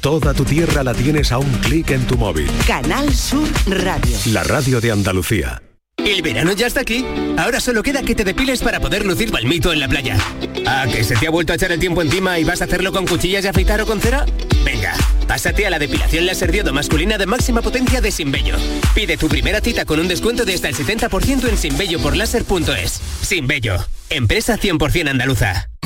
Toda tu tierra la tienes a un clic en tu móvil. Canal Sur Radio. La radio de Andalucía. El verano ya está aquí. Ahora solo queda que te depiles para poder lucir palmito en la playa. ¿A que se te ha vuelto a echar el tiempo encima y vas a hacerlo con cuchillas de afeitar o con cera? Venga, pásate a la depilación láser diodo masculina de máxima potencia de Sinbello. Pide tu primera cita con un descuento de hasta el 70% en sinbelloporláser.es. Sinbello, empresa 100% andaluza.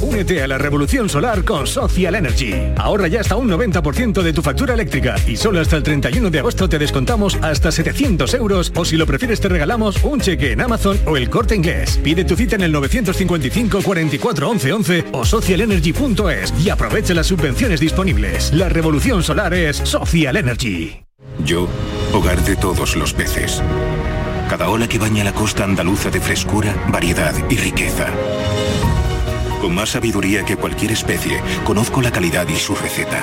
Únete a la revolución solar con Social Energy. Ahorra ya hasta un 90% de tu factura eléctrica y solo hasta el 31 de agosto te descontamos hasta 700 euros o si lo prefieres te regalamos un cheque en Amazon o el corte inglés. Pide tu cita en el 955 44 11 11 o socialenergy.es y aprovecha las subvenciones disponibles. La revolución solar es Social Energy. Yo, hogar de todos los peces. Cada ola que baña la costa andaluza de frescura, variedad y riqueza. Con más sabiduría que cualquier especie, conozco la calidad y su receta.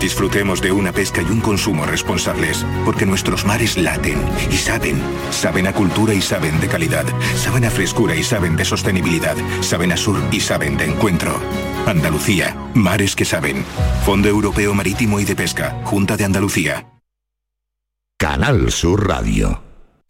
Disfrutemos de una pesca y un consumo responsables, porque nuestros mares laten y saben. Saben a cultura y saben de calidad. Saben a frescura y saben de sostenibilidad. Saben a sur y saben de encuentro. Andalucía, mares que saben. Fondo Europeo Marítimo y de Pesca, Junta de Andalucía. Canal Sur Radio.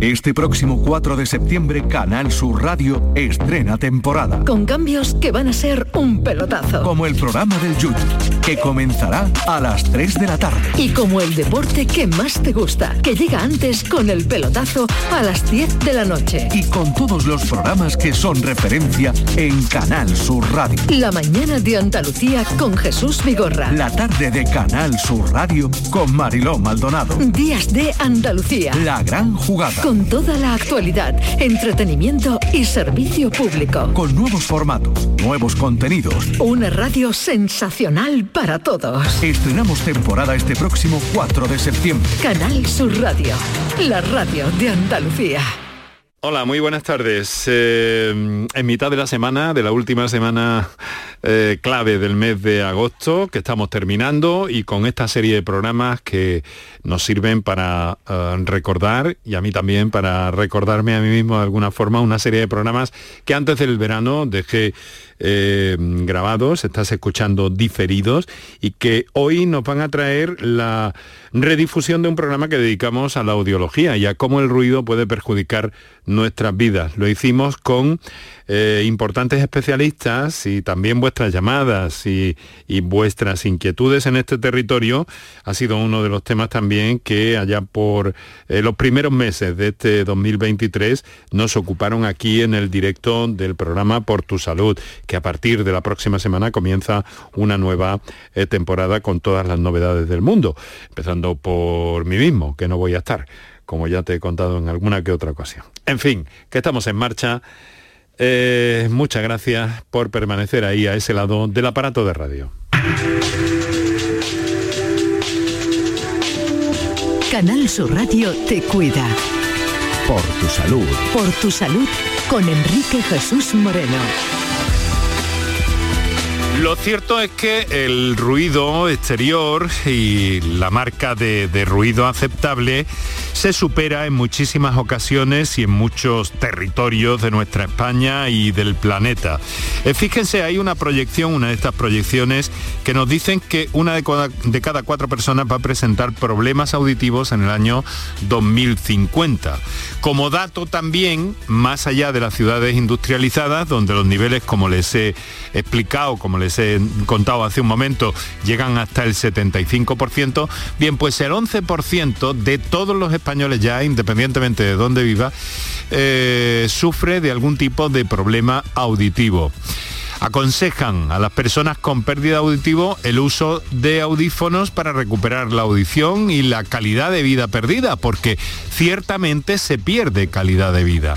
Este próximo 4 de septiembre, Canal Sur Radio estrena temporada. Con cambios que van a ser un pelotazo. Como el programa del Yuyu, que comenzará a las 3 de la tarde. Y como el deporte que más te gusta, que llega antes con el pelotazo a las 10 de la noche. Y con todos los programas que son referencia en Canal Sur Radio. La mañana de Andalucía con Jesús Vigorra. La tarde de Canal Sur Radio con Mariló Maldonado. Días de Andalucía. La gran jugada. Con toda la actualidad, entretenimiento y servicio público. Con nuevos formatos, nuevos contenidos. Una radio sensacional para todos. Estrenamos temporada este próximo 4 de septiembre. Canal Sur Radio, la radio de Andalucía. Hola, muy buenas tardes. Eh, en mitad de la semana, de la última semana eh, clave del mes de agosto, que estamos terminando, y con esta serie de programas que nos sirven para eh, recordar, y a mí también para recordarme a mí mismo de alguna forma, una serie de programas que antes del verano dejé grabados, estás escuchando diferidos, y que hoy nos van a traer la redifusión de un programa que dedicamos a la audiología y a cómo el ruido puede perjudicar nuestras vidas. Lo hicimos con eh, importantes especialistas y también vuestras llamadas y, vuestras inquietudes en este territorio ha sido uno de los temas también que allá por eh, los primeros meses de este 2023 nos ocuparon aquí en el directo del programa Por tu Salud, que a partir de la próxima semana comienza una nueva eh, temporada con todas las novedades del mundo, empezando por mí mismo, que no voy a estar como ya te he contado en alguna que otra ocasión. En fin, que estamos en marcha eh, muchas gracias por permanecer ahí a ese lado del aparato de radio. Canal Sur Radio te cuida. Por tu salud. Por tu salud con Enrique Jesús Moreno. Lo cierto es que el ruido exterior y la marca de, ruido aceptable se supera en muchísimas ocasiones y en muchos territorios de nuestra España y del planeta. Eh, fíjense, hay una proyección, una de estas proyecciones, que nos dicen que una de cada, de cada cuatro personas va a presentar problemas auditivos en el año 2050. Como dato también, más allá de las ciudades industrializadas, donde los niveles, como les he explicado, como les he contado hace un momento, llegan hasta el 75%, bien, pues el 11% de todos los españoles ya, independientemente de dónde viva, eh, sufre de algún tipo de problema auditivo. Aconsejan a las personas con pérdida auditivo el uso de audífonos para recuperar la audición y la calidad de vida perdida, porque ciertamente se pierde calidad de vida.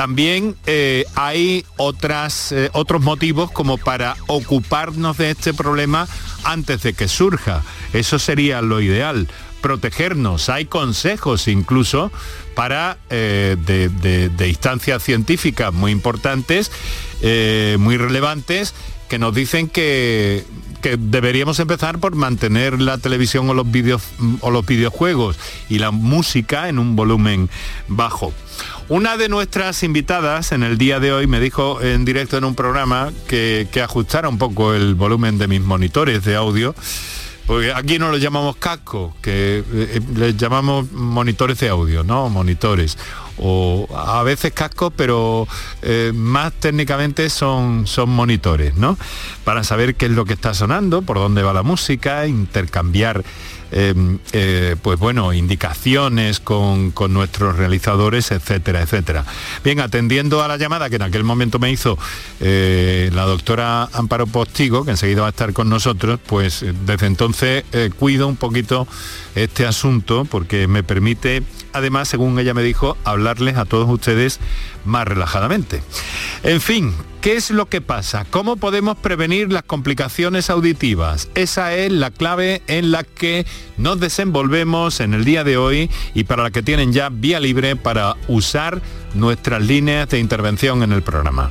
También eh, hay otras, eh, otros motivos como para ocuparnos de este problema antes de que surja. Eso sería lo ideal protegernos. Hay consejos incluso para eh, de, instancias científicas muy importantes, muy relevantes, que nos dicen que, que, deberíamos empezar por mantener la televisión o los, o los videojuegos y la música en un volumen bajo. Una de nuestras invitadas en el día de hoy me dijo en directo en un programa que, que ajustara un poco el volumen de mis monitores de audio aquí no lo llamamos casco, que eh, eh, les llamamos monitores de audio, ¿no? Monitores. O a veces cascos, pero eh, más técnicamente son, son monitores, ¿no? Para saber qué es lo que está sonando, por dónde va la música, intercambiar Em, eh, pues bueno, indicaciones con, nuestros realizadores, etcétera, etcétera. Bien, atendiendo a la llamada que en aquel momento me hizo eh, la doctora Amparo Postigo, que enseguida va a estar con nosotros, pues eh, desde entonces cuido un poquito este asunto porque me permite, además, según ella me dijo, hablarles a todos ustedes más relajadamente. En fin, ¿qué es lo que pasa? ¿Cómo podemos prevenir las complicaciones auditivas? Esa es la clave en la que nos desenvolvemos en el día de hoy y para la que tienen ya vía libre para usar nuestras líneas de intervención en el programa.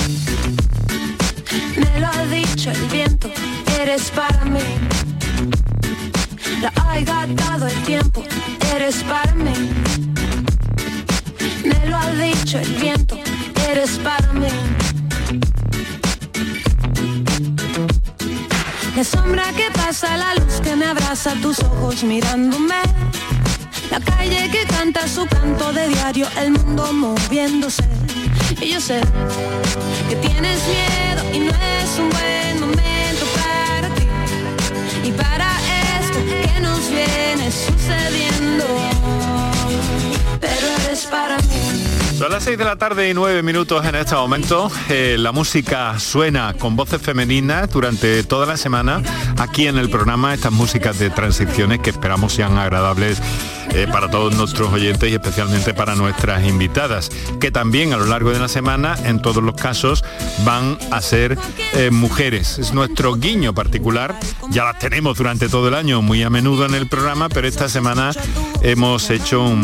me lo ha dicho el viento, eres para mí. La ha dado el tiempo, eres para mí. Me lo ha dicho el viento, eres para mí. La sombra que pasa, la luz que me abraza, tus ojos mirándome. La calle que canta su canto de diario, el mundo moviéndose. Y yo sé que tienes miedo y no es un buen momento para ti. Y para esto que nos viene sucediendo. Son las 6 de la tarde y 9 minutos en este momento. Eh, la música suena con voces femeninas durante toda la semana aquí en el programa, estas músicas de transiciones que esperamos sean agradables eh, para todos nuestros oyentes y especialmente para nuestras invitadas, que también a lo largo de la semana, en todos los casos, van a ser eh, mujeres. Es nuestro guiño particular, ya las tenemos durante todo el año muy a menudo en el programa, pero esta semana hemos hecho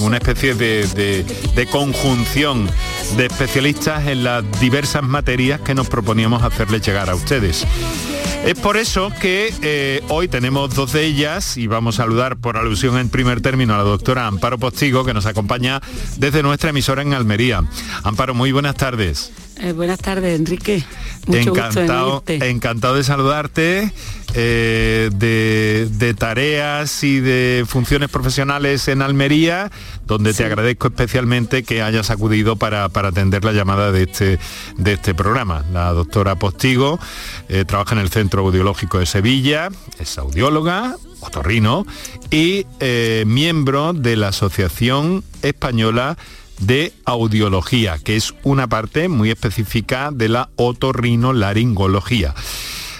una especie de, de conjunción de especialistas en las diversas materias que nos proponíamos hacerles llegar a ustedes. Es por eso que eh, hoy tenemos dos de ellas y vamos a saludar por alusión en primer término a la doctora Amparo Postigo que nos acompaña desde nuestra emisora en Almería. Amparo, muy buenas tardes. Eh, buenas tardes, Enrique. encantado, encantado de saludarte. Eh, de, tareas y de funciones profesionales en Almería, donde te agradezco especialmente que hayas acudido para, atender la llamada de este, de este programa. La doctora Postigo eh, trabaja en el Centro Audiológico de Sevilla, es audióloga, otorrino y miembro de la Asociación Española de audiología, que es una parte muy específica de la otorrinolaringología.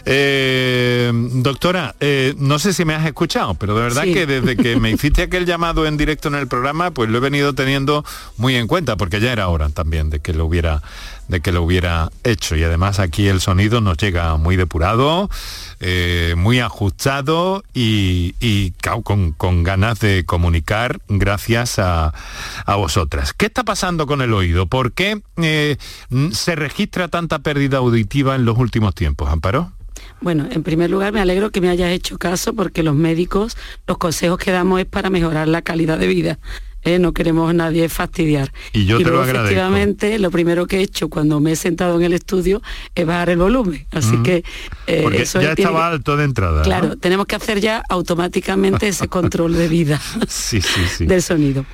Eh, doctora, eh, no sé si me has escuchado, pero de verdad que desde que me hiciste aquel llamado en directo en el programa, pues lo he venido teniendo muy en cuenta, porque ya era hora también de que lo hubiera de que lo hubiera hecho. Y además aquí el sonido nos llega muy depurado, eh, muy ajustado y, con, ganas de comunicar gracias a, vosotras. ¿Qué está pasando con el oído? ¿Por qué se registra tanta pérdida auditiva en los últimos tiempos, Amparo? Bueno, en primer lugar me alegro que me hayas hecho caso porque los médicos, los consejos que damos es para mejorar la calidad de vida ¿eh? no queremos a nadie fastidiar. Y yo te lo agradezco. Efectivamente, lo primero que he hecho cuando me he sentado en el estudio es bajar el volumen. Así que eh, Porque ya estaba alto de entrada. Claro, tenemos que hacer ya automáticamente ese control de vida del sonido.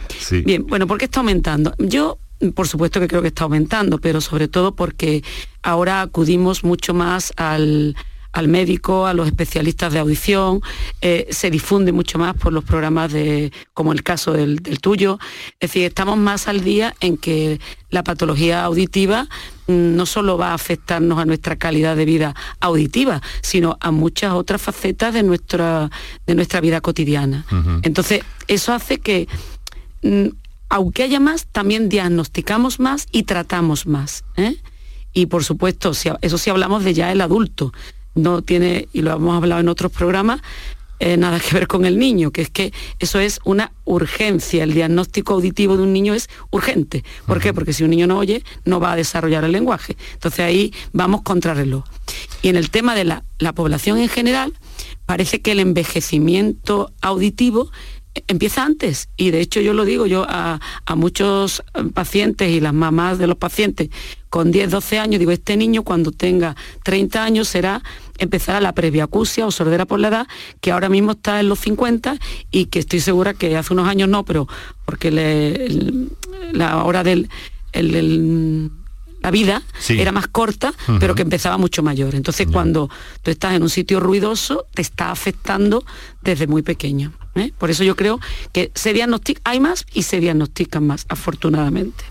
Bien, bueno, ¿por qué está aumentando? Yo por supuesto que creo que está aumentando, pero sobre todo porque ahora acudimos mucho más al, al médico, a los especialistas de audición, eh, se difunde mucho más por los programas de, como el caso del, tuyo. Es decir, estamos más al día en que la patología auditiva mm, no solo va a afectarnos a nuestra calidad de vida auditiva, sino a muchas otras facetas de nuestra, de nuestra vida cotidiana. Entonces, eso hace que, mm, aunque haya más, también diagnosticamos más y tratamos más. ¿eh? Y por supuesto, eso sí hablamos de ya el adulto no tiene, y lo hemos hablado en otros programas, eh, nada que ver con el niño, que es que eso es una urgencia. El diagnóstico auditivo de un niño es urgente. ¿Por qué? Porque si un niño no oye, no va a desarrollar el lenguaje. Entonces ahí vamos contra reloj. Y en el tema de la, la población en general, parece que el envejecimiento auditivo empieza antes y de hecho yo lo digo yo a, muchos pacientes y las mamás de los pacientes con 10, 12 años, digo, este niño cuando tenga 30 años será empezará la previacusia o sordera por la edad, que ahora mismo está en los 50 y que estoy segura que hace unos años no, pero porque la hora del la vida era más corta, pero que empezaba mucho mayor. Entonces, cuando tú estás en un sitio ruidoso, te está afectando desde muy pequeño. ¿Eh? Por eso yo creo que se hay más y se diagnostican más, afortunadamente.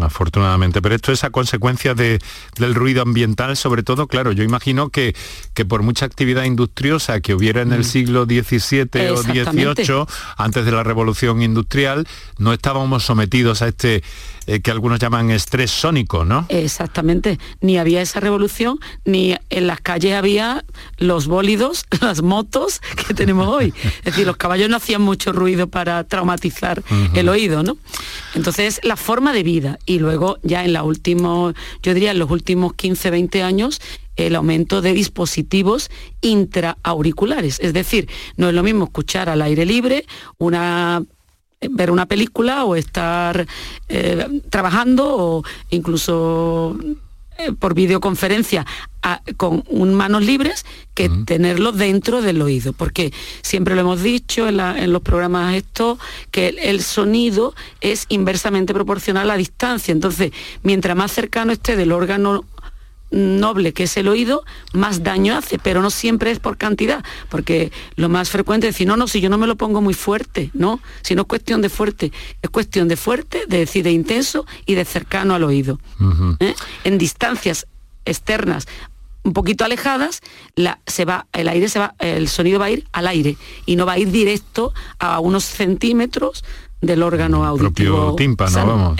afortunadamente. Pero esto es a consecuencia de, del ruido ambiental, sobre todo, claro, yo imagino que, que por mucha actividad industriosa que hubiera en el mm. siglo XVII o XVIII, antes de la revolución industrial, no estábamos sometidos a este eh, que algunos llaman estrés sónico, ¿no? Exactamente. Ni había esa revolución, ni en las calles había los bólidos, las motos que tenemos hoy. Es decir, los caballos no hacían mucho ruido para traumatizar el oído, ¿no? Entonces, la forma de vida. Y luego, ya en la última, yo diría en los últimos 15, 20 años, el aumento de dispositivos intraauriculares. Es decir, no es lo mismo escuchar al aire libre una ver una película o estar eh, trabajando o incluso eh, por videoconferencia con un manos libres que tenerlo dentro del oído, porque siempre lo hemos dicho en, los programas estos, que el, sonido es inversamente proporcional a la distancia, entonces mientras más cercano esté del órgano noble que es el oído, más daño hace, pero no siempre es por cantidad, porque lo más frecuente es decir, no, no, si yo no me lo pongo muy fuerte, no, si no es cuestión de fuerte, es cuestión de fuerte, de decir de intenso y de cercano al oído. ¿eh? En distancias externas un poquito alejadas, la, se va, el aire se va, el sonido va a ir al aire y no va a ir directo a unos centímetros del órgano auditivo. tímpano, vamos.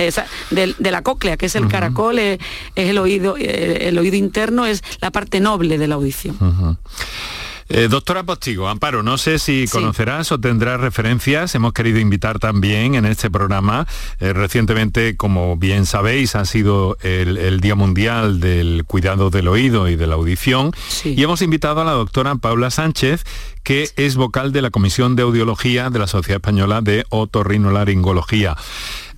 de, la cóclea, que es el caracol, es, el oído, eh, el oído interno es la parte noble de la audición. Eh, doctora Postigo, Amparo, no sé si conocerás o tendrás referencias. Hemos querido invitar también en este programa. Eh, recientemente, como bien sabéis, ha sido el, Día Mundial del Cuidado del Oído y de la Audición. Y hemos invitado a la doctora Paula Sánchez, que es vocal de la Comisión de Audiología de la Sociedad Española de Otorrinolaringología.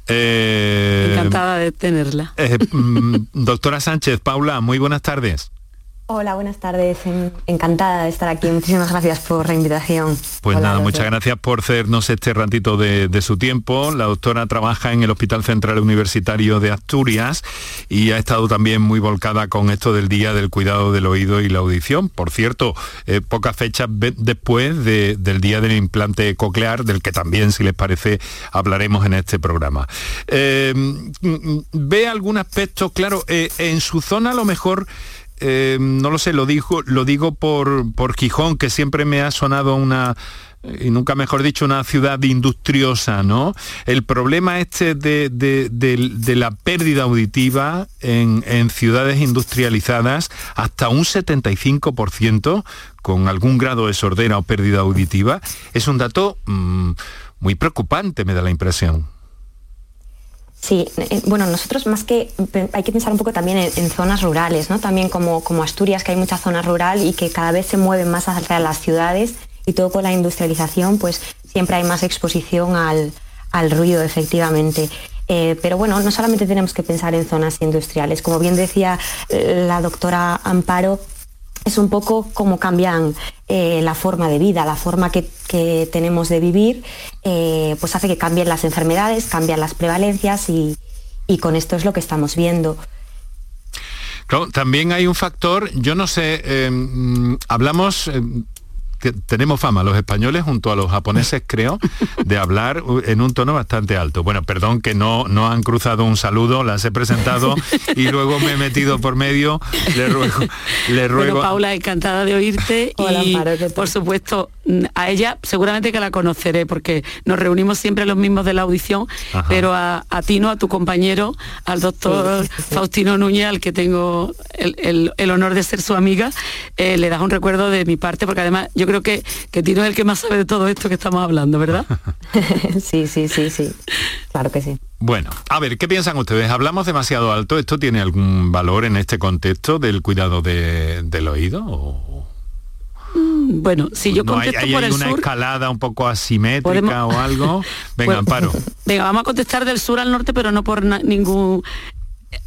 Eh, Encantada de tenerla. Mm, doctora Sánchez, Paula, muy buenas tardes. Hola, buenas tardes. Encantada de estar aquí. Muchísimas gracias por la invitación. Pues nada, muchas gracias por cedernos este ratito de, su tiempo. La doctora trabaja en el Hospital Central Universitario de Asturias y ha estado también muy volcada con esto del Día del Cuidado del Oído y la Audición. Por cierto, eh, pocas fechas después del Día del Implante Coclear, del que también, si les parece, hablaremos en este programa. Eh, ¿Ve algún aspecto? Claro, eh, en su zona a lo mejor eh, no lo sé, lo digo, lo digo por, por Gijón, que siempre me ha sonado una y nunca mejor dicho, una ciudad industriosa, ¿no? El problema este de, la pérdida auditiva en, ciudades industrializadas, hasta un 75% con algún grado de sordera o pérdida auditiva, es un dato mm, muy preocupante, me da la impresión. Sí, eh, bueno, nosotros más que hay que pensar un poco también en, zonas rurales, ¿no? También como, como Asturias, que hay mucha zona rural y que cada vez se mueven más hacia las ciudades y todo con la industrialización, pues siempre hay más exposición al, ruido, efectivamente. Eh, pero bueno, no solamente tenemos que pensar en zonas industriales, como bien decía eh, la doctora Amparo, es un poco como cambian eh, la forma de vida, la forma que, tenemos de vivir, pues hace que cambien las enfermedades, cambian las prevalencias y, con esto es lo que estamos viendo. también hay un factor, yo no sé, mm, hablamos, tenemos fama los españoles junto a los japoneses creo de hablar en un tono bastante alto. Bueno perdón que no no han cruzado un saludo las he presentado y luego me he metido por medio le ruego le ruego bueno, Paula encantada de oírte y por supuesto a ella seguramente que la conoceré porque nos reunimos siempre los mismos de la audición pero a, ti no a tu compañero al doctor Faustino Núñez al que tengo el, honor de ser su amiga eh, le das un recuerdo de mi parte porque además yo creo que, que Tino es el que más sabe de todo esto que estamos hablando, ¿verdad? sí, sí, sí, sí. Claro que sí. Bueno, a ver, ¿qué piensan ustedes? ¿Hablamos demasiado alto? ¿Esto tiene algún valor en este contexto del cuidado del oído? Mm, bueno, si yo contesto hay, por el una escalada un poco asimétrica o algo. Venga, Amparo. Venga, vamos a contestar del sur al norte, pero no por ningún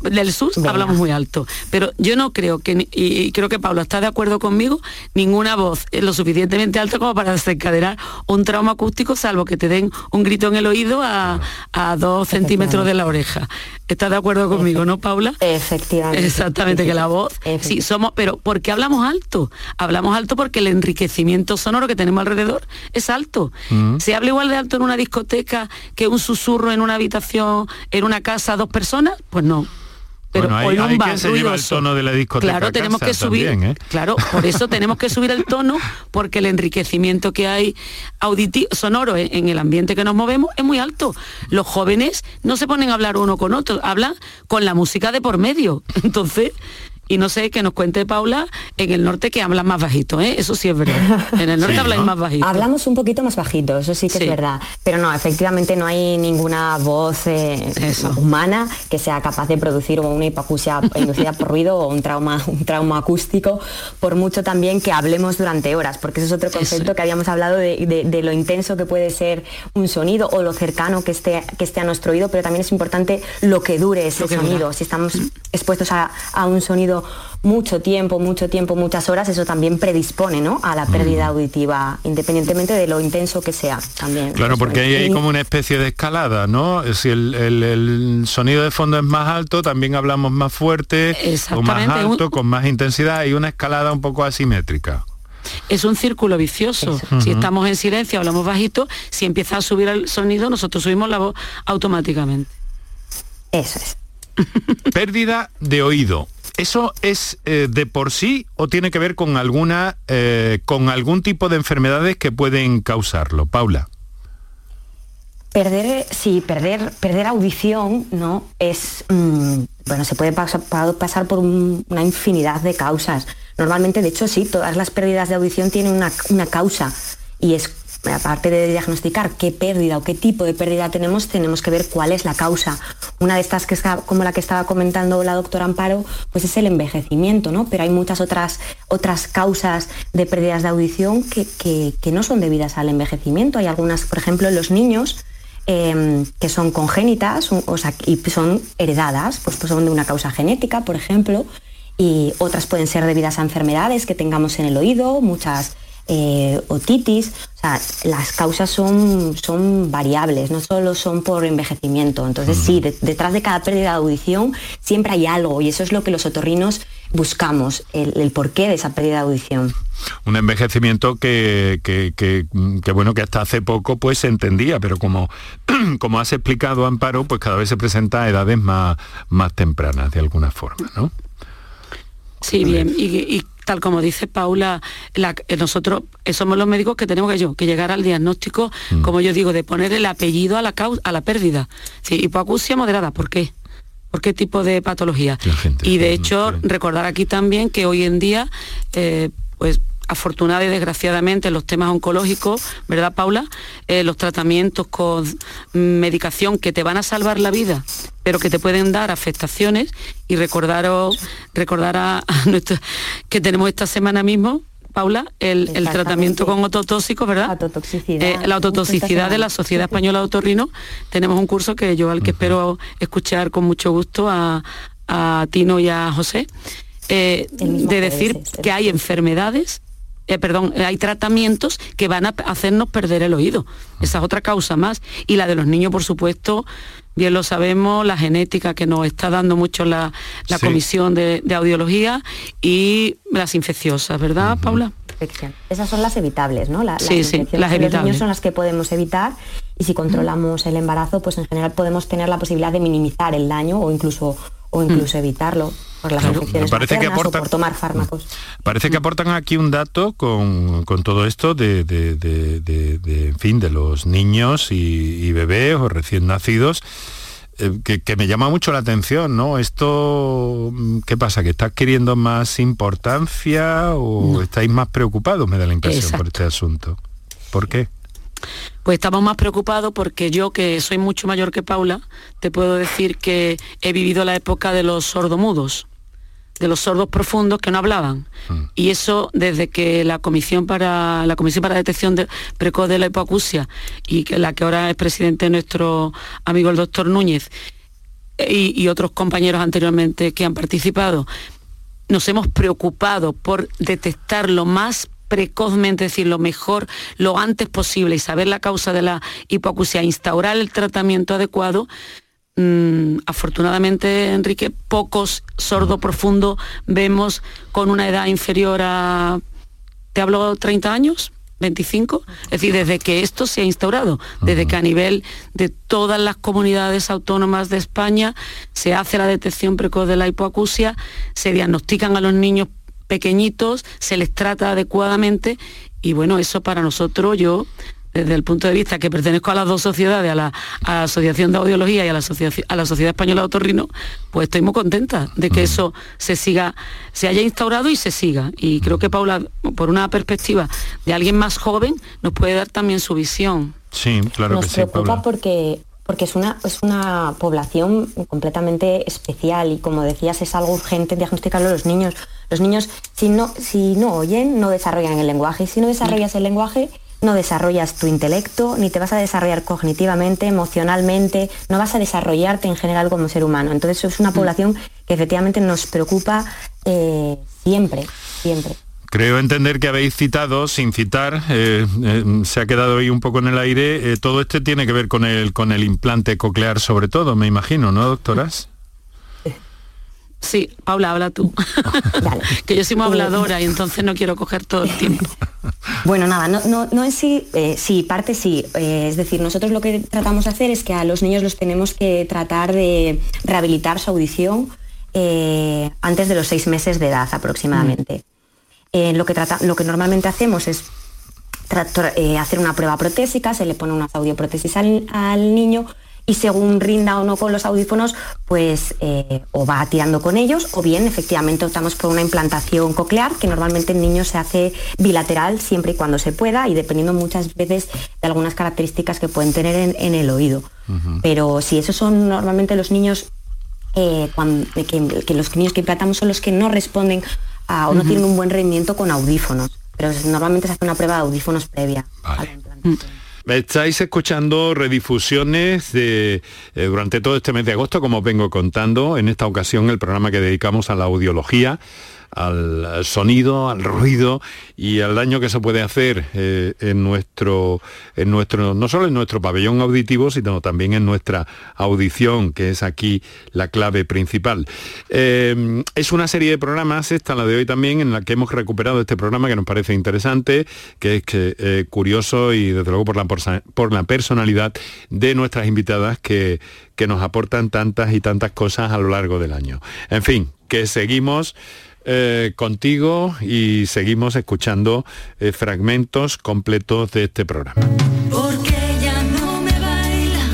del sur hablamos muy alto, pero yo no creo que, y creo que Pablo está de acuerdo conmigo, ninguna voz es lo suficientemente alta como para desencadenar un trauma acústico, salvo que te den un grito en el oído a, dos centímetros de la oreja. ¿Estás de acuerdo conmigo, no, Paula? Efectivamente. Exactamente, que la voz, sí, somos, pero ¿por qué hablamos alto? Hablamos alto porque el enriquecimiento sonoro que tenemos alrededor es alto. Mm. ¿Se habla igual de alto en una discoteca que un susurro en una habitación, en una casa, dos personas? Pues no pero bueno, hay, se lleva el tono de la discoteca claro tenemos que subir ¿eh? claro por eso tenemos que subir el tono porque el enriquecimiento que hay auditivo sonoro en, el ambiente que nos movemos es muy alto. Los jóvenes no se ponen a hablar uno con otro hablan con la música de por medio. Entonces y no sé, que nos cuente Paula, en el norte que hablan más bajito, ¿eh? Eso sí es verdad. En el norte habláis más bajito. Hablamos un poquito más bajito, eso sí que es verdad. Pero no, efectivamente no hay ninguna voz eh, humana que sea capaz de producir una hipoacusia inducida por ruido o un trauma, un trauma acústico, por mucho también que hablemos durante horas, porque ese es otro concepto que habíamos hablado de, lo intenso que puede ser un sonido o lo cercano que esté, que esté a nuestro oído, pero también es importante lo que dure ese sonido. Si estamos expuestos a, a un sonido mucho tiempo, mucho tiempo, muchas horas, eso también predispone ¿no? a la pérdida auditiva, independientemente de lo intenso que sea también. Claro, porque ahí hay como una especie de escalada, ¿no? Si el, sonido de fondo es más alto, también hablamos más fuerte, o más alto, con más intensidad, hay una escalada un poco asimétrica. Es un círculo vicioso. Si estamos en silencio, hablamos bajito, si empieza a subir el sonido, nosotros subimos la voz automáticamente. Eso es. Pérdida de oído. ¿Eso es eh, de por sí o tiene que ver con alguna eh, con algún tipo de enfermedades que pueden causarlo? Paula. Perder, sí, perder, perder audición, ¿no? Es, mm, bueno, se puede pasar, por una infinidad de causas. Normalmente, de hecho, sí, todas las pérdidas de audición tienen una, una causa y es aparte de diagnosticar qué pérdida o qué tipo de pérdida tenemos, tenemos que ver cuál es la causa. Una de estas que es como la que estaba comentando la doctora Amparo, pues es el envejecimiento, ¿no? Pero hay muchas otras, otras causas de pérdidas de audición que, no son debidas al envejecimiento. Hay algunas, por ejemplo, en los niños, em, que son congénitas y son heredadas, pues, pues, son de una causa genética, por ejemplo, y otras pueden ser debidas a enfermedades que tengamos en el oído, muchas eh, otitis. O sea, las causas son, son variables, no solo son por envejecimiento. Entonces, sí, detrás de cada pérdida de audición siempre hay algo y eso es lo que los otorrinos buscamos, el, porqué de esa pérdida de audición. Un envejecimiento que, que, bueno, que hasta hace poco pues se entendía, pero como, como has explicado, Amparo, pues cada vez se presenta a edades más, más tempranas de alguna forma, ¿no? Sí, bien. Y, tal como dice Paula, eh, nosotros eh, somos los médicos que tenemos que, yo, que llegar al diagnóstico, mm. como yo digo, de poner el apellido a la, causa, a la pérdida. Sí, hipoacusia moderada, ¿por qué? ¿Por qué tipo de patología? Y de hecho, recordar aquí también que hoy en día, eh, pues afortunada y desgraciadamente los temas oncológicos, ¿verdad Paula? Eh, los tratamientos con medicación que te van a salvar la vida, pero que te pueden dar afectaciones. Y recordaros, recordar a, que tenemos esta semana mismo Paula, el, tratamiento con ototóxicos, ¿verdad? Eh, la autotoxicidad de la Sociedad Española de Otorrino. Tenemos un curso que yo al que espero escuchar con mucho gusto a, Tino y a José, eh, de decir que hay enfermedades eh, perdón, hay tratamientos que van a hacernos perder el oído. Esa es otra causa más. Y la de los niños, por supuesto, bien lo sabemos, la genética que nos está dando mucho la, comisión de, audiología y las infecciosas, ¿verdad, Paula? Esas son las evitables, ¿no? las sí, sí, las evitables. Los niños son las que podemos evitar y si controlamos el embarazo, pues en general podemos tener la posibilidad de minimizar el daño o incluso o incluso evitarlo por las infecciones parece que aportan, por tomar fármacos. Parece que aportan aquí un dato con, todo esto de, en fin, de los niños y, bebés o recién nacidos. Eh, que, me llama mucho la atención, ¿no? Esto, ¿qué pasa? ¿Que está adquiriendo más importancia o estáis más preocupados, me da la impresión, por este asunto? ¿Por qué? Pues estamos más preocupados porque yo, que soy mucho mayor que Paula, te puedo decir que he vivido la época de los sordomudos de los sordos profundos que no hablaban. Mm. Y eso desde que la Comisión para la Comisión para Detección de, Precoz de la Hipoacusia y que la que ahora es presidente nuestro amigo el doctor Núñez y, y otros compañeros anteriormente que han participado, nos hemos preocupado por detectar lo más precozmente, es decir, lo mejor, lo antes posible y saber la causa de la hipoacusia, instaurar el tratamiento adecuado, Mm, afortunadamente, Enrique, pocos sordo profundo vemos con una edad inferior a, te hablo, 30 años, 25, es decir, desde que esto se ha instaurado, desde que a nivel de todas las comunidades autónomas de España se hace la detección precoz de la hipoacusia, se diagnostican a los niños pequeñitos, se les trata adecuadamente y bueno, eso para nosotros yo desde el punto de vista que pertenezco a las dos sociedades, a la, Asociación de Audiología y a la, a la Sociedad Española de Otorrino, pues estoy muy contenta de que eso se siga, se haya instaurado y se siga. Y creo que Paula, por una perspectiva de alguien más joven, nos puede dar también su visión. Sí, claro nos que sí. preocupa porque porque es una, es una población completamente especial y como decías es algo urgente diagnosticarlo a los niños. Los niños si no, si no oyen no desarrollan el lenguaje y si no desarrollas el lenguaje no desarrollas tu intelecto, ni te vas a desarrollar cognitivamente, emocionalmente, no vas a desarrollarte en general como ser humano. Entonces es una mm. población que efectivamente nos preocupa eh, siempre, siempre. Creo entender que habéis citado, sin citar, eh, eh, se ha quedado ahí un poco en el aire, todo esto tiene que ver con el, con el implante coclear sobre todo, me imagino, ¿no, doctoras? Sí, Paula, habla tú. que yo soy muy habladora y entonces no quiero coger todo el tiempo. Bueno, nada, no, no, no en sí, eh, sí, parte sí. Eh, es decir, nosotros lo que tratamos de hacer es que a los niños los tenemos que tratar de rehabilitar su audición eh, antes de los seis meses de edad aproximadamente. Lo, que trata, lo que normalmente hacemos es hacer una prueba protésica, se le pone unas audioprótesis al, al niño y según rinda o no con los audífonos, pues eh, o va tirando con ellos o bien efectivamente optamos por una implantación coclear que normalmente en niños se hace bilateral siempre y cuando se pueda y dependiendo muchas veces de algunas características que pueden tener en, el oído. Pero si esos son normalmente los niños, eh, que, los niños que implantamos son los que no responden o no tienen un buen rendimiento con audífonos. Pero normalmente se hace una prueba de audífonos previa a la implantación. Estáis escuchando redifusiones de, eh, durante todo este mes de agosto, como os vengo contando, en esta ocasión el programa que dedicamos a la audiología al sonido, al ruido y al daño que se puede hacer eh, en nuestro, en nuestro, no solo en nuestro pabellón auditivo, sino también en nuestra audición, que es aquí la clave principal. Eh, es una serie de programas, esta la de hoy también, en la que hemos recuperado este programa que nos parece interesante, que es eh, curioso y desde luego por la, por la personalidad de nuestras invitadas que, que nos aportan tantas y tantas cosas a lo largo del año. En fin, que seguimos eh, contigo y seguimos escuchando eh, fragmentos completos de este programa. Porque ya no me baila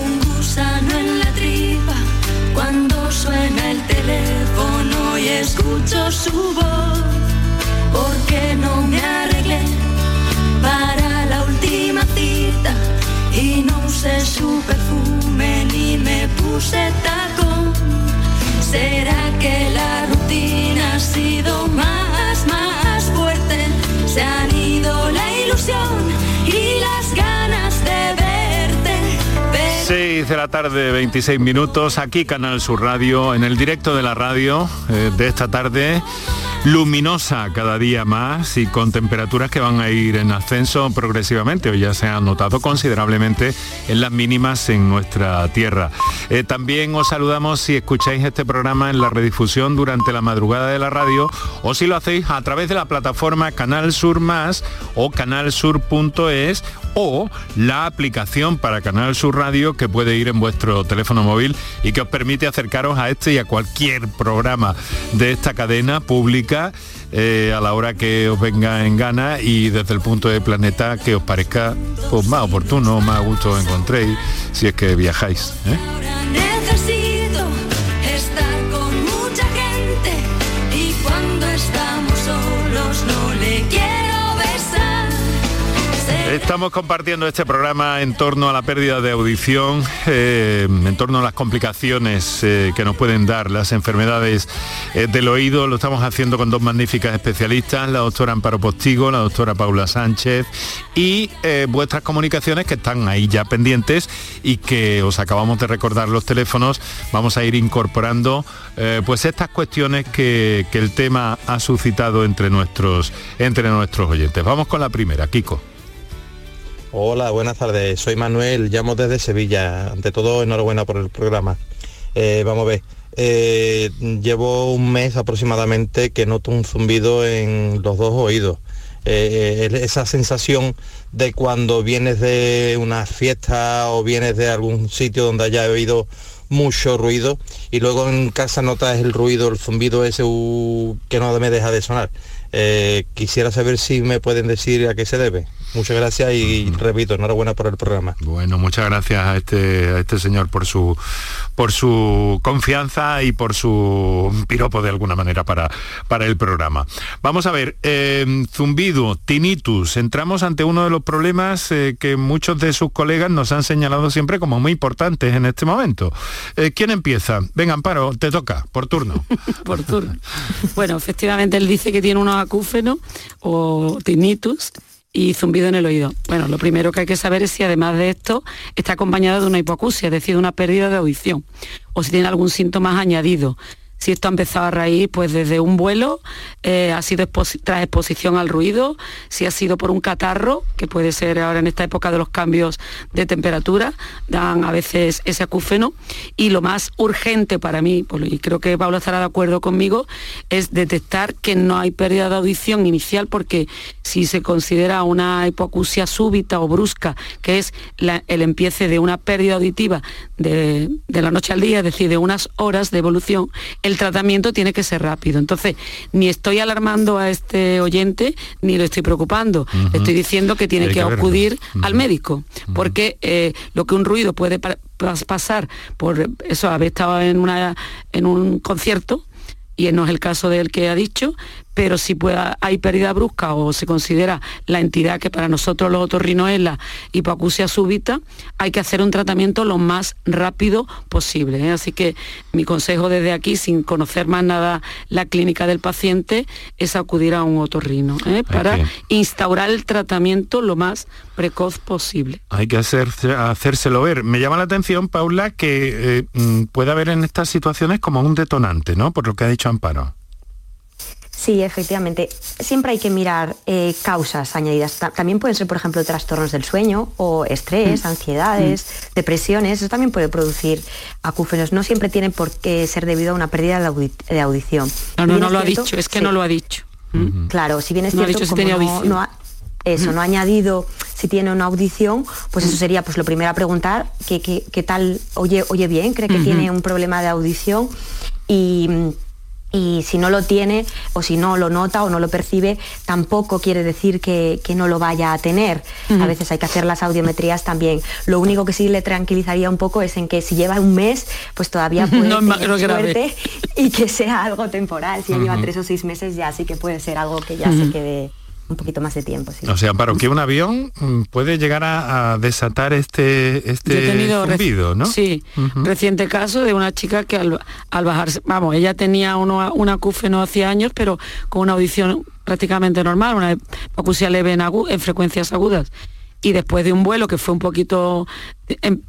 un gusano en la tripa cuando suena el teléfono y escucho su voz. Porque no me arreglé para la última cita y no usé su perfume ni me puse tacón. ¿Será que la la 6 de la tarde, 26 minutos, aquí Canal Sur Radio, en el directo de la radio eh, de esta tarde, luminosa cada día más y con temperaturas que van a ir en ascenso progresivamente. Hoy ya se ha notado considerablemente en las mínimas en nuestra tierra. Eh, también os saludamos si escucháis este programa en la redifusión durante la madrugada de la radio o si lo hacéis a través de la plataforma Canal Sur Más o canalsur.es o la aplicación para Canal Sur Radio que puede ir en vuestro teléfono móvil y que os permite acercaros a este y a cualquier programa de esta cadena pública eh, a la hora que os venga en gana y desde el punto de planeta que os parezca pues, más oportuno, más gusto encontréis si es que viajáis. ¿eh? Estamos compartiendo este programa en torno a la pérdida de audición, eh, en torno a las complicaciones eh, que nos pueden dar las enfermedades eh, del oído. Lo estamos haciendo con dos magníficas especialistas, la doctora Amparo Postigo, la doctora Paula Sánchez y vuestras comunicaciones que están ahí ya pendientes y que os acabamos de recordar los teléfonos. Vamos a ir incorporando pues estas cuestiones que, que el tema ha suscitado entre nuestros, entre nuestros oyentes. Vamos con la primera, Kiko. Hola, buenas tardes. Soy Manuel, llamo desde Sevilla. Ante todo, enhorabuena por el programa. Eh, vamos a ver. eh, llevo un mes aproximadamente que noto un zumbido en los dos oídos. Eh, esa sensación de cuando vienes de una fiesta o vienes de algún sitio donde haya oído mucho ruido y luego en casa notas el ruido, el zumbido ese que no me deja de sonar. Quisiera saber si me pueden decir a qué se debe. Muchas gracias y repito, enhorabuena por el programa. Bueno, muchas gracias a este, a este señor por su, por su confianza y por su piropo de alguna manera para, para el programa. Vamos a ver, eh, zumbido, tinnitus, entramos ante uno de los problemas eh, que muchos de sus colegas nos han señalado siempre como muy importantes en este momento. Eh, ¿Quién empieza? Venga, Amparo, te toca, por turno. por turno. Bueno, efectivamente él dice que tiene unos acúfenos o tinnitus y zumbido en el oído. Bueno, lo primero que hay que saber es si además de esto está acompañado de una hipoacusia, es decir, de una pérdida de audición, o si tiene algún síntoma añadido. Si esto ha empezado a raíz pues desde un vuelo, eh, ha sido tras exposición al ruido, si ha sido por un catarro, que puede ser ahora en esta época de los cambios de temperatura, dan a veces ese acúfeno. Y lo más urgente para mí, y creo que Paula estará de acuerdo conmigo, es detectar que no hay pérdida de audición inicial, porque si se considera una hipoacusia súbita o brusca, que es el empiece de una pérdida auditiva de, de la noche al día, es decir, de unas horas de evolución, el tratamiento tiene que ser rápido. Entonces, ni estoy alarmando a este oyente, ni lo estoy preocupando. Uh -huh. Estoy diciendo que tiene Hay que, acudir Uh -huh. al médico, porque eh, lo que un ruido puede pa pas- pasar por eso, haber estado en, una, en un concierto, y no es el caso del que ha dicho, pero si pueda, hay pérdida brusca o se considera la entidad que para nosotros los otorrinos es la hipoacusia súbita, hay que hacer un tratamiento lo más rápido posible. ¿eh? Así que mi consejo desde aquí, sin conocer más nada la clínica del paciente, es acudir a un otorrino ¿eh? para que- instaurar el tratamiento lo más precoz posible. Hay que hacer, hacérselo ver. Me llama la atención, Paula, que eh, mm, puede haber en estas situaciones como un detonante, ¿no? Por lo que ha dicho Amparo. Sí, efectivamente. Siempre hay que mirar eh, causas añadidas. Ta- También pueden ser, por ejemplo, trastornos del sueño o estrés, Mm. ansiedades, depresiones. Eso también puede producir acúfenos. No siempre tienen por qué ser debido a una pérdida de, audi- de audición. No, no, no lo ha dicho, es que sí. no lo ha dicho. Claro, si bien es No ha cierto dicho si como tenía no- audición. no ha- eso, no ha añadido si tiene una audición, pues eso sería pues lo primero a preguntar, ¿qué, qué, qué tal? Oye, oye bien, cree que tiene un problema de audición y, y si no lo tiene o si no lo nota o no lo percibe, tampoco quiere decir que, no lo vaya a tener. A veces hay que hacer las audiometrías también. Lo único que sí le tranquilizaría un poco es en que si lleva un mes, pues todavía puede no, tener suerte y que sea algo temporal. Si lleva tres o seis meses ya sí que puede ser algo que ya se quede un poquito más de tiempo. Sí. O sea, para que un avión mm, puede llegar a, desatar este, este zumbido, ¿no? Sí, reciente caso de una chica que al, al bajarse, vamos, ella tenía uno, un acúfeno hace años, pero con una audición prácticamente normal, una acusia leve en, en frecuencias agudas y después de un vuelo que fue un poquito em,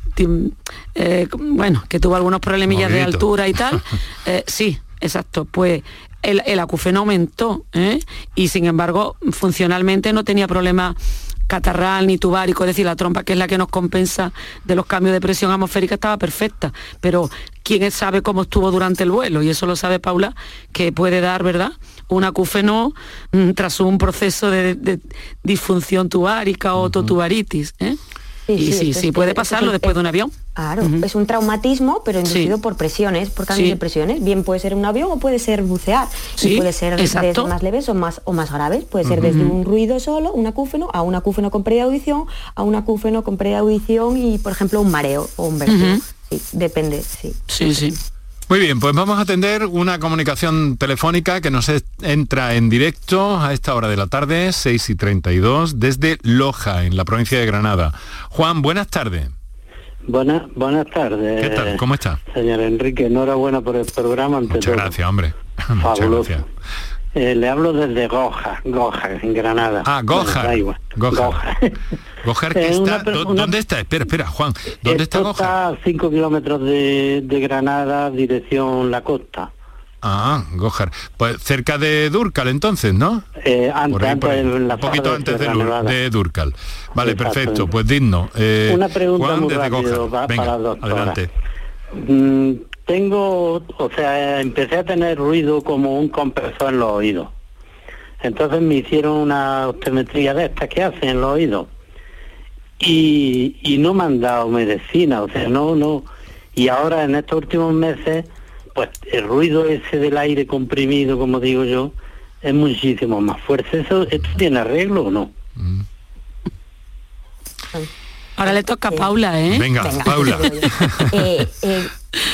eh, bueno que tuvo algunos problemillas de altura y tal eh, sí exacto pues el, el acufeno aumentó ¿eh? y sin embargo funcionalmente no tenía problema catarral ni tubárico, es decir, la trompa que es la que nos compensa de los cambios de presión atmosférica estaba perfecta, pero quién sabe cómo estuvo durante el vuelo y eso lo sabe Paula, que puede dar, ¿verdad? Un acúfeno mm, tras un proceso de, disfunción tubárica o totubaritis. ¿eh? Sí, sí, sí, puede pasarlo después de un avión. Claro, es un traumatismo, pero inducido por presiones, por cambios de presiones. Bien puede ser un avión o puede ser bucear. y puede ser desde más leves o más, o más graves. Puede ser desde un ruido solo, un acúfeno, a un acúfeno con pérdida de audición, a un acúfeno con pérdida de audición y, por ejemplo, un mareo o un vértigo. Sí, depende, sí. Sí, sí. Muy bien, pues vamos a atender una comunicación telefónica que nos entra en directo a esta hora de la tarde, 6 y 32, desde Loja, en la provincia de Granada. Juan, buenas tardes. Buenas, buenas tardes. ¿Qué tal? ¿Cómo está? Señor Enrique, enhorabuena por el programa. Muchas gracias, hombre. Muchas gracias. Eh, le hablo desde Goja, Goja, en Granada. Ah, Goja. Goja. Goja. que está, ¿dónde está? Espera, espera, Juan. ¿Dónde está Goja? Está a 5 kilómetros de, Granada, dirección la costa. Ah, Gojar. Pues cerca de Durcal entonces, ¿no? Eh, antes, un poquito antes de, Durcal. Vale, perfecto, pues digno. Eh, Una pregunta muy rápido para, Venga, Adelante. Tengo, o sea, empecé a tener ruido como un compresor en los oídos. Entonces me hicieron una optometría de estas que hacen en los oídos. Y, no me han dado medicina, o sea, no, no. Y ahora en estos últimos meses, pues el ruido ese del aire comprimido, como digo yo, es muchísimo más fuerte. ¿Eso, ¿Esto tiene arreglo o no? Mm. Ahora le toca a Paula, ¿eh? Venga, Paula. Eh, eh,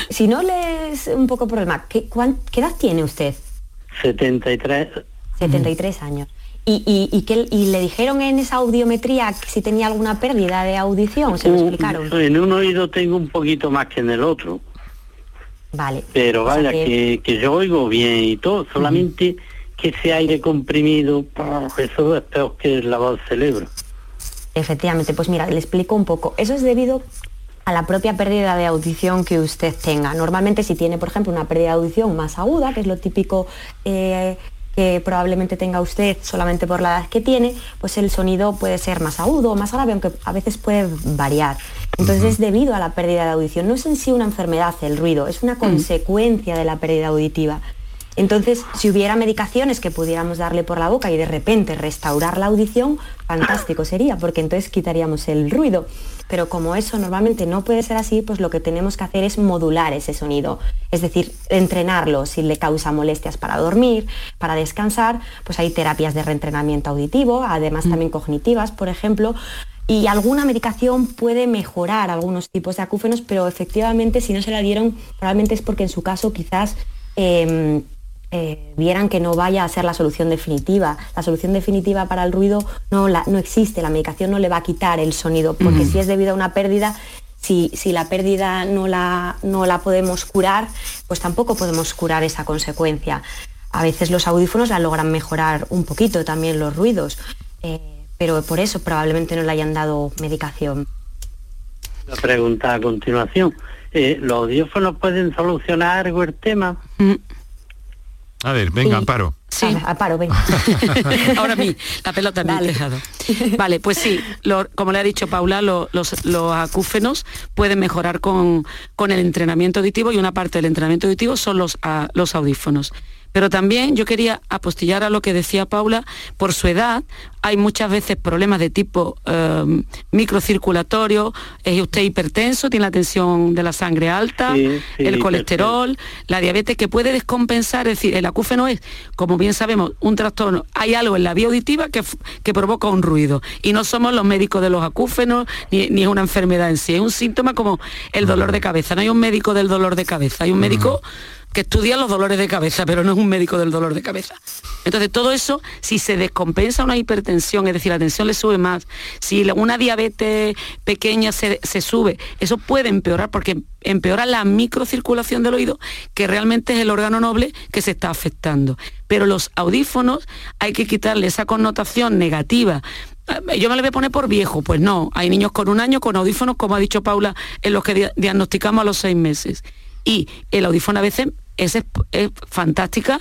si no lees un poco problema, ¿qué, ¿qué edad tiene usted? 73. 73 años. ¿Y, y, que, y le dijeron en esa audiometría si tenía alguna pérdida de audición? ¿Se lo explicaron? En un oído tengo un poquito más que en el otro. Vale. Pero vaya, que... yo oigo bien y todo, solamente que ese aire comprimido, eso es peor que la voz del cerebro. Efectivamente, pues mira, le explico un poco. Eso es debido a la propia pérdida de audición que usted tenga. Normalmente si tiene, por ejemplo, una pérdida de audición más aguda, que es lo típico eh, que probablemente tenga usted solamente por la edad que tiene, pues el sonido puede ser más agudo o más grave, aunque a veces puede variar. Entonces es debido a la pérdida de audición. No es en sí una enfermedad el ruido, es una mm. consecuencia de la pérdida auditiva. Entonces, si hubiera medicaciones que pudiéramos darle por la boca y de repente restaurar la audición, fantástico sería, porque entonces quitaríamos el ruido. Pero como eso normalmente no puede ser así, pues lo que tenemos que hacer es modular ese sonido. Es decir, entrenarlo si le causa molestias para dormir, para descansar, pues hay terapias de reentrenamiento auditivo, además mm. también cognitivas, por ejemplo, y alguna medicación puede mejorar algunos tipos de acúfenos, pero efectivamente si no se la dieron, probablemente es porque en su caso quizás em, eh, vieran que no vaya a ser la solución definitiva. La solución definitiva para el ruido no, no existe, la medicación no le va a quitar el sonido, porque si es debido a una pérdida, si, si, la pérdida no la, no la podemos curar, pues tampoco podemos curar esa consecuencia. A veces los audífonos la logran mejorar un poquito también los ruidos, eh, pero por eso probablemente no le hayan dado medicación. La pregunta a continuación. Eh, ¿Los audífonos pueden solucionar algo el tema? Mm. A ver, venga, Amparo. Sí, Amparo, venga. Ahora mí, la pelota me ha dejado. Vale, pues sí, como le ha dicho Paula, los, acúfenos pueden mejorar con, con, el entrenamiento auditivo y una parte del entrenamiento auditivo son los, los audífonos Pero también yo quería apostillar a lo que decía Paula, por su edad hay muchas veces problemas de tipo em, microcirculatorio, es usted hipertenso, tiene la tensión de la sangre alta, el colesterol, la diabetes que puede descompensar, es decir, el acúfeno es, como bien sabemos, un trastorno, hay algo en la vía auditiva que, que provoca un ruido. Y no somos los médicos de los acúfenos ni, ni, es una enfermedad en sí, es un síntoma como el dolor de cabeza, no hay un médico del dolor de cabeza, hay un médico que estudia los dolores de cabeza, pero no es un médico del dolor de cabeza. Entonces, todo eso, si se descompensa una hipertensión, es decir, la tensión le sube más, si una diabetes pequeña se, sube, eso puede empeorar porque empeora la microcirculación del oído, que realmente es el órgano noble que se está afectando. Pero los audífonos hay que quitarle esa connotación negativa eh, yo me lo voy a poner por viejo, pues no, hay niños con un año con audífonos, como ha dicho Paula, en los que diagnosticamos a los seis meses. Y el audífono a veces es, fantástica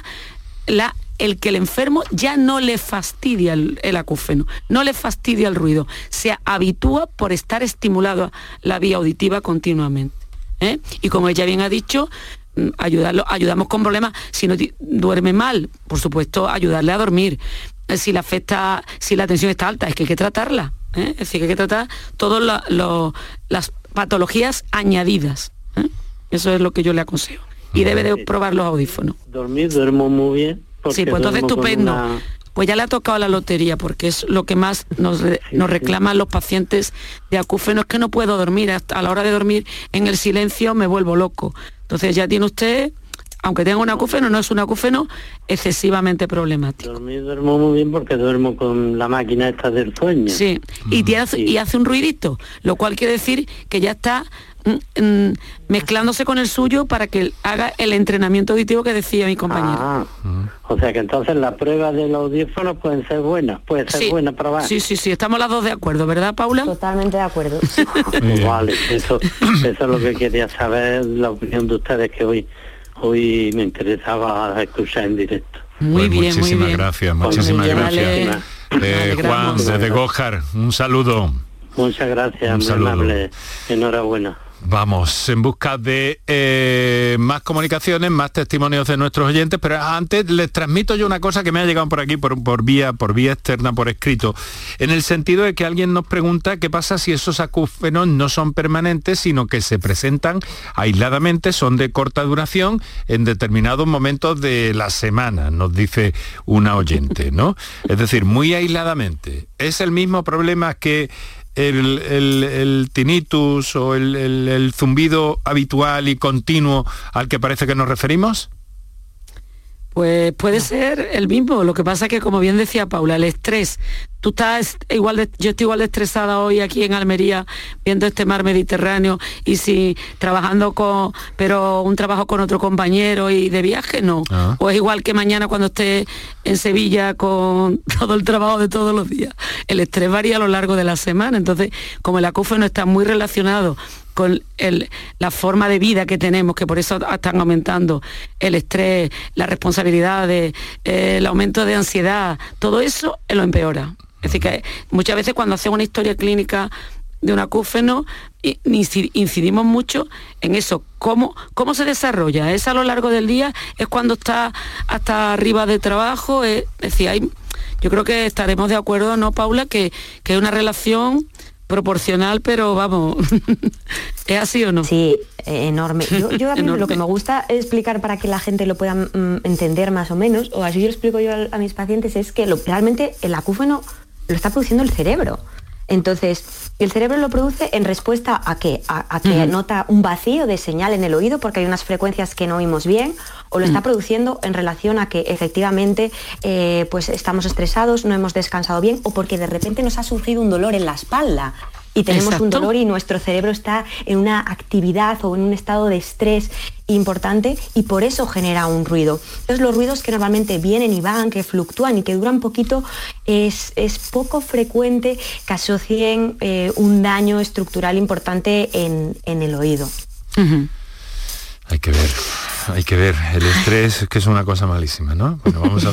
la, el que el enfermo ya no le fastidia el, acúfeno, no le fastidia el ruido, se habitúa por estar estimulado la vía auditiva continuamente. ¿eh? Y como ella bien ha dicho, mm, ayudarlo, ayudamos con problemas, si no duerme mal, por supuesto, ayudarle a dormir. Eh, si la afecta, si la tensión está alta, es que hay que tratarla. ¿eh? Es decir, que hay que tratar todas las patologías añadidas. Eso es lo que yo le aconsejo y debe de probar los audífonos. Dormir, duermo muy bien. Sí, pues entonces estupendo. Pues ya le ha tocado la lotería, porque es lo que más nos, nos reclaman los pacientes de acúfeno, es que no puedo dormir, a la hora de dormir en el silencio me vuelvo loco. Entonces ya tiene usted, aunque tenga un acúfeno, no es un acúfeno excesivamente problemático. Dormir duermo muy bien porque duermo con la máquina esta del sueño. Sí, y, y hace un ruidito, lo cual quiere decir que ya está mezclándose con el suyo para que haga el entrenamiento auditivo que decía mi compañero. Ah, o sea que entonces las pruebas del audífono pueden ser buenas, puede ser buena probar. Sí, sí, sí, estamos las dos de acuerdo, ¿verdad, Paula? Totalmente de acuerdo. vale, eso, eso es lo que quería saber, la opinión de ustedes que hoy, hoy me interesaba escuchar en directo. Muy pues bien, muchísimas muy bien. gracias, muchísimas gracias. Eh, Juan, desde Gojar, un saludo. Muchas gracias, muy amable. Enhorabuena. Vamos en busca de eh, más comunicaciones, más testimonios de nuestros oyentes, pero antes les transmito yo una cosa que me ha llegado por aquí por, por, vía, por vía externa, por escrito, en el sentido de que alguien nos pregunta qué pasa si esos acúfenos no son permanentes, sino que se presentan aisladamente, son de corta duración en determinados momentos de la semana, nos dice una oyente, ¿no? Es decir, muy aisladamente. Es el mismo problema que el, tinnitus o el, zumbido habitual y continuo al que parece que nos referimos? Pues puede ser el mismo. Lo que pasa es que, como bien decía Paula, el estrés. Tú estás igual de, yo estoy igual de estresada hoy aquí en Almería viendo este mar Mediterráneo y si trabajando con, pero un trabajo con otro compañero y de viaje no. Ah. O es igual que mañana cuando esté en Sevilla con todo el trabajo de todos los días. El estrés varía a lo largo de la semana. Entonces, como el acúfeno está muy relacionado con la forma de vida que tenemos, que por eso están aumentando el estrés, la responsabilidad, eh, el aumento de ansiedad, todo eso lo empeora. Es decir, que muchas veces cuando hacemos una historia clínica de un acúfeno, incidimos mucho en eso, cómo, cómo se desarrolla. Es a lo largo del día, es cuando está hasta arriba de trabajo, es, decir, hay, yo creo que estaremos de acuerdo, ¿no, Paula? Que, que es una relación proporcional, pero vamos, ¿es así o no? Sí, enorme. Yo, a mí lo que me gusta explicar para que la gente lo pueda mm, entender más o menos, o así yo lo explico yo a, mis pacientes, es que realmente el acúfeno lo está produciendo el cerebro. Entonces, el cerebro lo produce en respuesta a qué? A, que nota un vacío de señal en el oído porque hay unas frecuencias que no oímos bien, o lo está produciendo en relación a que efectivamente eh, pues estamos estresados, no hemos descansado bien, o porque de repente nos ha sufrido un dolor en la espalda y tenemos un dolor y nuestro cerebro está en una actividad o en un estado de estrés importante y por eso genera un ruido. Entonces los ruidos que normalmente vienen y van, que fluctúan y que duran poquito, es, poco frecuente que asocien eh, un daño estructural importante en, el oído. Hay que ver hay que ver, el estrés que es una cosa malísima, ¿no? Vamos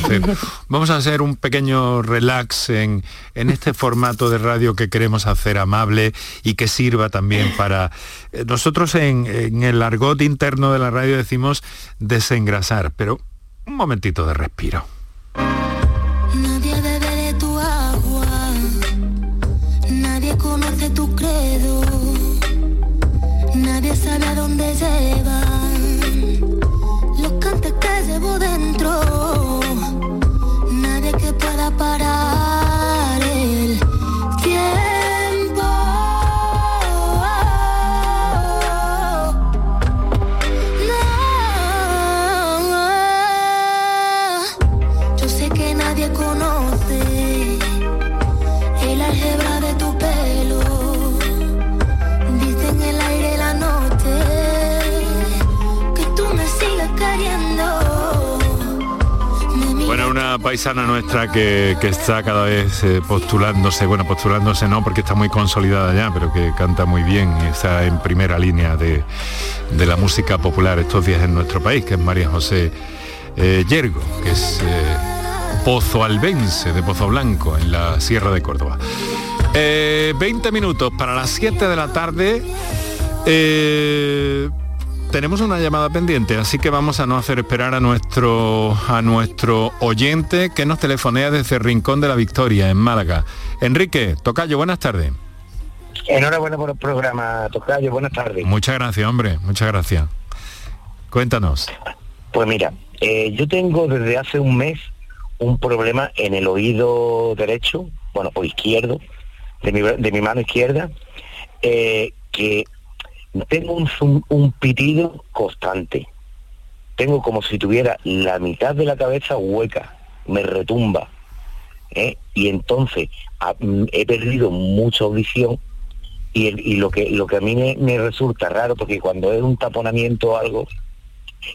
a hacer, un pequeño relax en, este formato de radio que queremos hacer amable y que sirva también para... Eh, nosotros en, el argot interno de la radio decimos desengrasar, pero un momentito de respiro. Paisana nuestra que, que está cada vez eh, postulándose, bueno, postulándose no porque está muy consolidada ya, pero que canta muy bien y está en primera línea de, de la música popular estos días en nuestro país, que es María José eh, Yergo, que es eh, Pozo Albense de Pozo Blanco, en la Sierra de Córdoba. Eh, 20 minutos para las 7 de la tarde. Eh, tenemos una llamada pendiente, así que vamos a no hacer esperar a nuestro, a nuestro oyente que nos telefonea desde Rincón de la Victoria, en Málaga. Enrique, Tocayo, buenas tardes. Enhorabuena por el programa, Tocayo, buenas tardes. Muchas gracias, hombre, muchas gracias. Cuéntanos. Pues mira, eh, yo tengo desde hace un mes un problema en el oído derecho, bueno, o izquierdo, de mi, de mi mano izquierda, eh, que tengo un, un pitido constante. Tengo como si tuviera la mitad de la cabeza hueca, me retumba. ¿eh? Y entonces he perdido mucha audición y, y lo que lo que a mí me, me resulta raro, porque cuando es un taponamiento o algo,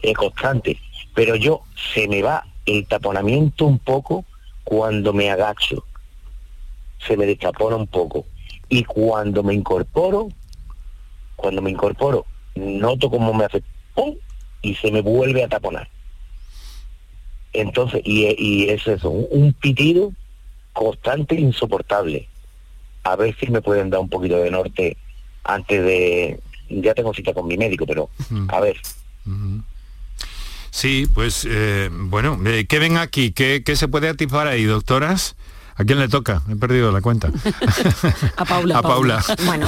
es constante. Pero yo se me va el taponamiento un poco cuando me agacho. Se me destapona un poco. Y cuando me incorporo, cuando me incorporo, noto como me hace ¡pum! y se me vuelve a taponar. Entonces, y, y es eso, un, un pitido constante e insoportable. A ver si me pueden dar un poquito de norte antes de... Ya tengo cita con mi médico, pero a ver. Sí, pues eh, bueno, eh, ¿qué ven aquí? ¿Qué, qué se puede activar ahí, doctoras? ¿A quién le toca? He perdido la cuenta. A Paula. A Paula. Bueno,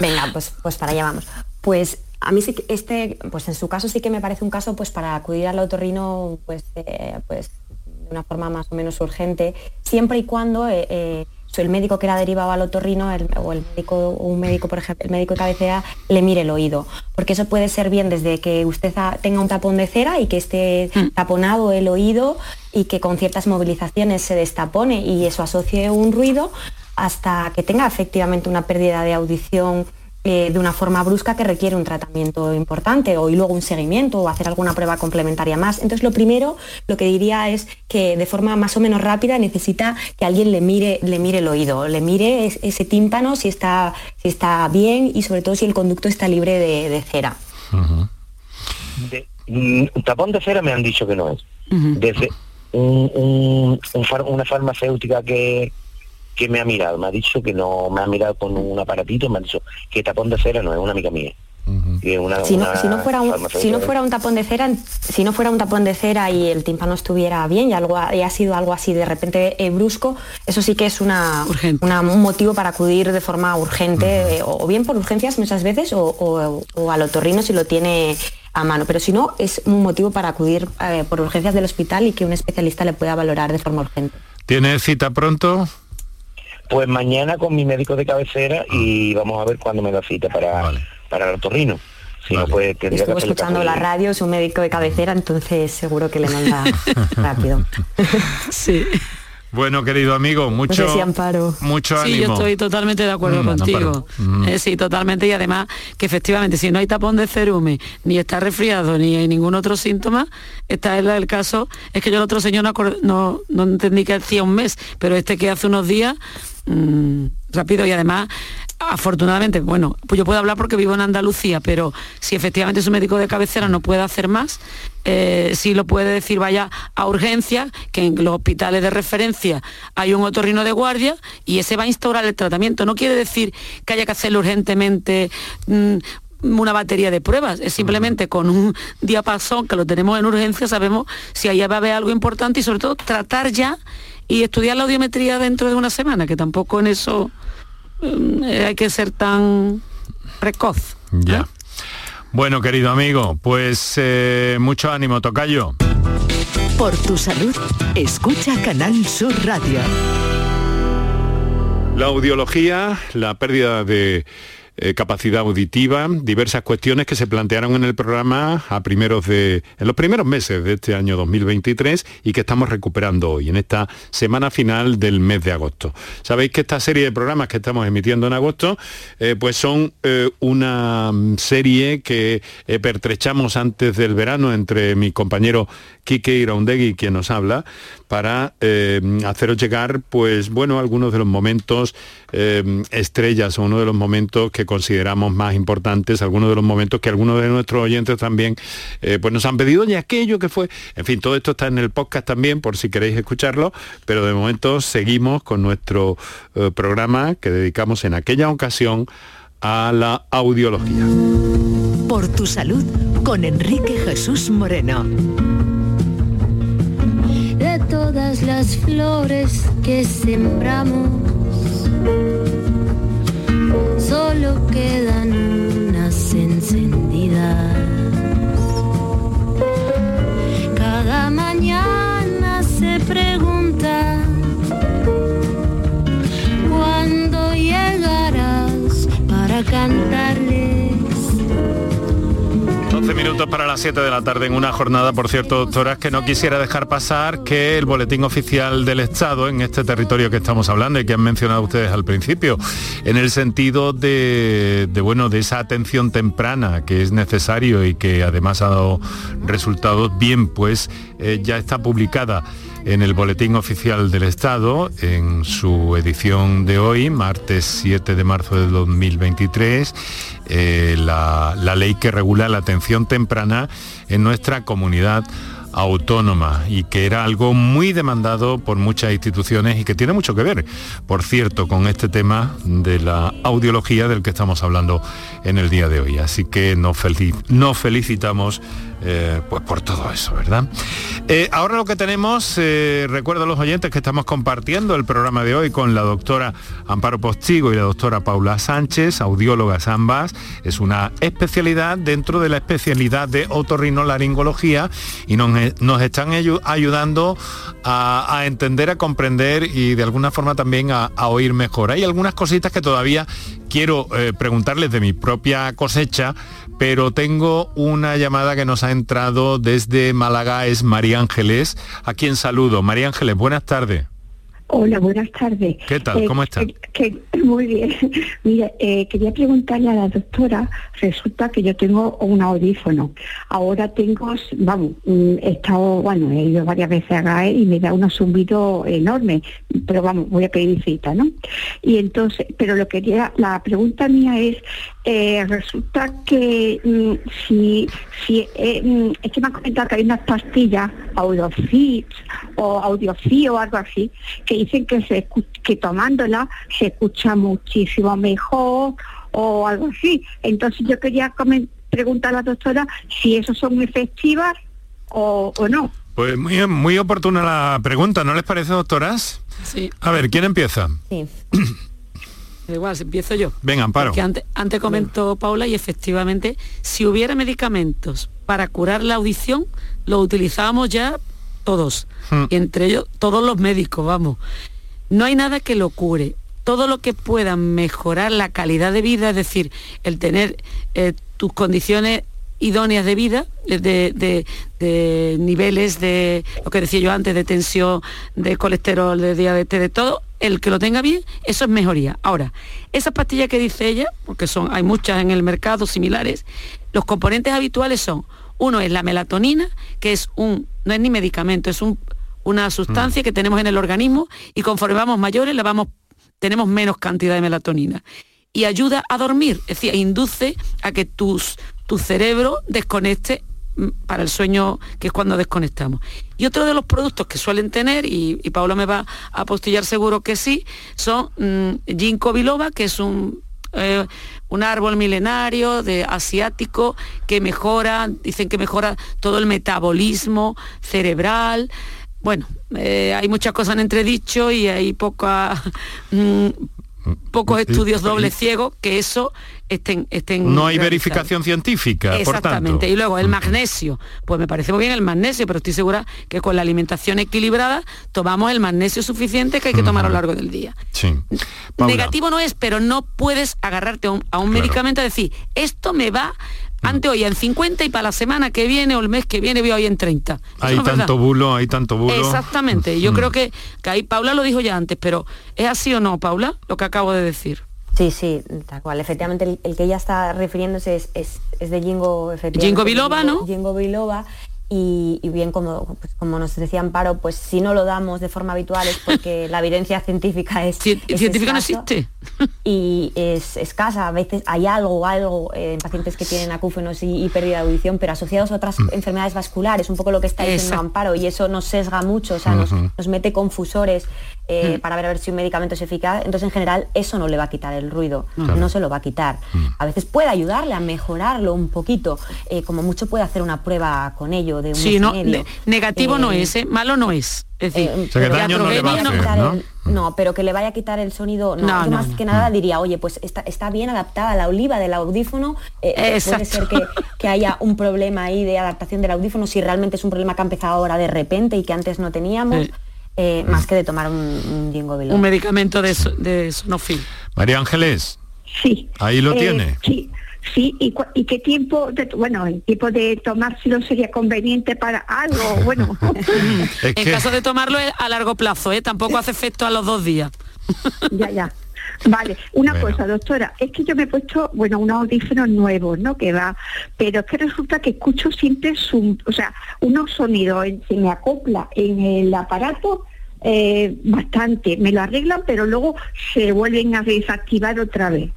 venga, pues, pues para allá vamos. Pues a mí sí que este, pues en su caso sí que me parece un caso pues para acudir al otorrino pues, eh, pues de una forma más o menos urgente, siempre y cuando eh, eh, el médico que era derivado al otorrino el- o el médico, un médico, por ejemplo, el médico de cabecera le mire el oído. Porque eso puede ser bien desde que usted ha- tenga un tapón de cera y que esté taponado el oído y que con ciertas movilizaciones se destapone y eso asocie un ruido hasta que tenga efectivamente una pérdida de audición eh, de una forma brusca que requiere un tratamiento importante o y luego un seguimiento o hacer alguna prueba complementaria más. Entonces lo primero, lo que diría es que de forma más o menos rápida necesita que alguien le mire, le mire el oído, le mire es- ese tímpano si está, si está bien y sobre todo si el conducto está libre de, de cera. De- mm, tapón de cera me han dicho que no es. Desde un- un- un far- una farmacéutica que, que me ha mirado, me ha dicho que no, me ha mirado con un aparatito, me ha dicho que tapón de cera no es una amiga mía. Una- Si no, una si no fuera un, si no fuera un tapón de cera, si no fuera un tapón de cera y el tímpano estuviera bien y algo ha- y ha sido algo así de repente eh, brusco, eso sí que es una, una- un motivo para acudir de forma urgente, eh, o bien por urgencias muchas veces, o, o- o al otorrino si lo tiene a mano. Pero si no, es un motivo para acudir eh, por urgencias del hospital y que un especialista le pueda valorar de forma urgente. ¿Tiene cita pronto? Pues mañana con mi médico de cabecera y vamos a ver cuándo me da cita para, para el otorrino. Si no, pues tendría que Estuvo hacerle escuchando la radio, es un médico de cabecera, entonces seguro que le manda rápido. Sí. Bueno, querido amigo, mucho, No sé si Amparo. mucho Sí, ánimo. yo estoy totalmente de acuerdo Mm, contigo. Mm. Eh, sí, totalmente. Y además que efectivamente si no hay tapón de cerume, ni está resfriado, ni hay ningún otro síntoma, está el, el caso. Es que yo el otro señor no, no, no entendí que hacía un mes, pero este que hace unos días, mm, rápido y además afortunadamente, bueno, pues yo puedo hablar porque vivo en Andalucía, pero si efectivamente su médico de cabecera no puede hacer más, eh, sí lo puede decir vaya a urgencia, que en los hospitales de referencia hay un otorrino de guardia y ese va a instaurar el tratamiento. No quiere decir que haya que hacerlo urgentemente. mm, una batería de pruebas, es simplemente con un diapasón que lo tenemos en urgencia, sabemos si allá va a haber algo importante y sobre todo tratar ya y estudiar la audiometría dentro de una semana, que tampoco en eso mm, hay que ser tan precoz. Ya. Bueno, querido amigo, pues eh, mucho ánimo, Tocayo. Por tu salud, escucha Canal Sur Radio. La audiología, la pérdida de eh, capacidad auditiva, diversas cuestiones que se plantearon en el programa a primeros de, en los primeros meses de este año 2023 y que estamos recuperando hoy, en esta semana final del mes de agosto. Sabéis que esta serie de programas que estamos emitiendo en agosto, eh, pues son eh, una serie que pertrechamos antes del verano entre mi compañero Kike Iraundegui, quien nos habla, para haceros llegar, pues bueno, algunos de los momentos estrellas o uno de los momentos que consideramos más importantes, algunos de los momentos que algunos de nuestros oyentes también eh, pues nos han pedido y aquello que fue. En fin, todo esto está en el podcast también por si queréis escucharlo, pero de momento seguimos con nuestro eh, programa que dedicamos en aquella ocasión a la audiología. Por tu salud con Enrique Jesús Moreno. De todas las flores que sembramos solo quedan unas encendidas. Cada mañana se pregunta cuándo llegarás para cantarle 12 minutos para las 7 de la tarde en una jornada, por cierto, doctoras, que no quisiera dejar pasar que el boletín oficial del Estado en este territorio que estamos hablando y que han mencionado ustedes al principio, en el sentido de, bueno, de esa atención temprana que es necesario y que además ha dado resultados bien, pues eh, ya está publicada en el Boletín Oficial del Estado, en su edición de hoy, martes 7 de marzo de 2023, eh, la, la ley que regula la atención temprana en nuestra comunidad autónoma y que era algo muy demandado por muchas instituciones y que tiene mucho que ver, por cierto, con este tema de la audiología del que estamos hablando en el día de hoy. Así que nos, felicitamos eh, pues por todo eso, ¿verdad? Eh, ahora lo que tenemos, eh, recuerdo a los oyentes que estamos compartiendo el programa de hoy con la doctora Amparo Postigo y la doctora Paula Sánchez, audiólogas ambas, es una especialidad dentro de la especialidad de otorrinolaringología y nos, están ayudando a, entender, a comprender y de alguna forma también a oír mejor. Hay algunas cositas que todavía quiero preguntarles de mi propia cosecha, pero tengo una llamada que nos ha entrado desde Málaga, es María Ángeles, a quien saludo. María Ángeles, buenas tardes. Hola, buenas tardes. ¿Qué tal? Eh, ¿Cómo está? muy bien. Mire, eh, quería preguntarle a la doctora, resulta que yo tengo un audífono. Ahora tengo, vamos, mm, he estado, bueno, he ido varias veces a GAE y me da un zumbido enorme, pero vamos, voy a pedir cita, ¿no? Y entonces, pero lo que quería, la pregunta mía es, eh, resulta que mm, si, si mm, es que me han comentado que hay unas pastillas, Audiofit o Audiofí o algo así, que dicen que, se, que tomándola se escucha muchísimo mejor o algo así. Entonces yo quería preguntar a la doctora si eso son efectivas o, no. Pues muy, muy oportuna la pregunta, ¿no les parece, doctoras? Sí. A ver, ¿quién empieza? Sí. Igual, empiezo yo. Venga, Amparo. Porque antes, antes comentó Paula y efectivamente, si hubiera medicamentos para curar la audición, lo utilizábamos ya todos, hmm. y entre ellos todos los médicos, vamos. No hay nada que lo cure. Todo lo que pueda mejorar la calidad de vida, es decir, el tener eh, tus condiciones idóneas de vida, de, niveles de, lo que decía yo antes, de tensión, de colesterol, de diabetes, de todo, el que lo tenga bien, eso es mejoría. Ahora, esas pastillas que dice ella, porque son, hay muchas en el mercado similares, los componentes habituales son, uno es la melatonina, que es un, no es ni medicamento, es un, una sustancia mm. que tenemos en el organismo y conforme vamos mayores la vamos, tenemos menos cantidad de melatonina. Y ayuda a dormir, es decir, induce a que tus, tu cerebro desconecte para el sueño, que es cuando desconectamos. Y otro de los productos que suelen tener, y, Pablo me va a apostillar seguro que sí, son mmm, ginkgo biloba, que es un eh, un árbol milenario de asiático que mejora, dicen que mejora todo el metabolismo cerebral. Bueno, eh, hay muchas cosas en entredicho y hay poca, mm, pocos estudios doble ciegos que eso estén, estén no hay verificación científica exactamente. y luego el magnesio. Pues me parece muy bien el magnesio pero estoy segura que con la alimentación equilibrada tomamos el magnesio suficiente que hay que tomar a lo largo del día. Sí. negativo no es pero no puedes agarrarte a un, medicamento y decir esto me va antes hoy en 50 y para la semana que viene o el mes que viene voy hoy en 30. hay tanto bulo, hay tanto bulo. Exactamente. Yo creo que, que ahí Paula lo dijo ya antes, pero ¿es así o no, Paula, lo que acabo de decir? Sí, sí, tal cual. Efectivamente, el, que ella está refiriéndose es, es, es de Jingo, efectivamente. Jingo Biloba, ¿no? Jingo Biloba y, bien como, pues, como nos decía Amparo, pues si no lo damos de forma habitual es porque la evidencia científica es, científica no existe y es escasa. A veces hay algo, algo en pacientes que tienen acúfenos y, pérdida de audición, pero asociados a otras mm. enfermedades vasculares, un poco lo que está diciendo Amparo, y eso nos sesga mucho, o sea, nos, nos mete confusores eh, mm. para ver a ver si un medicamento es eficaz. Entonces, en general, eso no le va a quitar el ruido, no se lo va a quitar. Mm. A veces puede ayudarle a mejorarlo un poquito, eh, como mucho puede hacer una prueba con ello de un sí, no, negativo no eh, es, malo no es. Es decir, no, pero que le vaya a quitar el sonido, no, más que nada diría, oye, pues está, está bien adaptada la oliva del audífono, puede ser que, haya un problema ahí de adaptación del audífono, si realmente es un problema que ha empezado ahora de repente y que antes no teníamos. Eh, más que de tomar un, un Un medicamento de, de sonofil. María Ángeles. Sí. Ahí lo eh, tiene. Sí. Sí, ¿Y, ¿y, qué tiempo, de, bueno, el tiempo de tomárselo sería conveniente para algo? Bueno. en caso de tomarlo a largo plazo, ¿eh? tampoco hace efecto a los dos días. ya, ya. Vale, una cosa, doctora, es que yo me he puesto, bueno, unos audífonos nuevos, ¿no? Que va, pero es que resulta que escucho siempre, su, o sea, unos sonidos, se me acopla en el aparato eh, bastante, me lo arreglan, pero luego se vuelven a desactivar otra vez.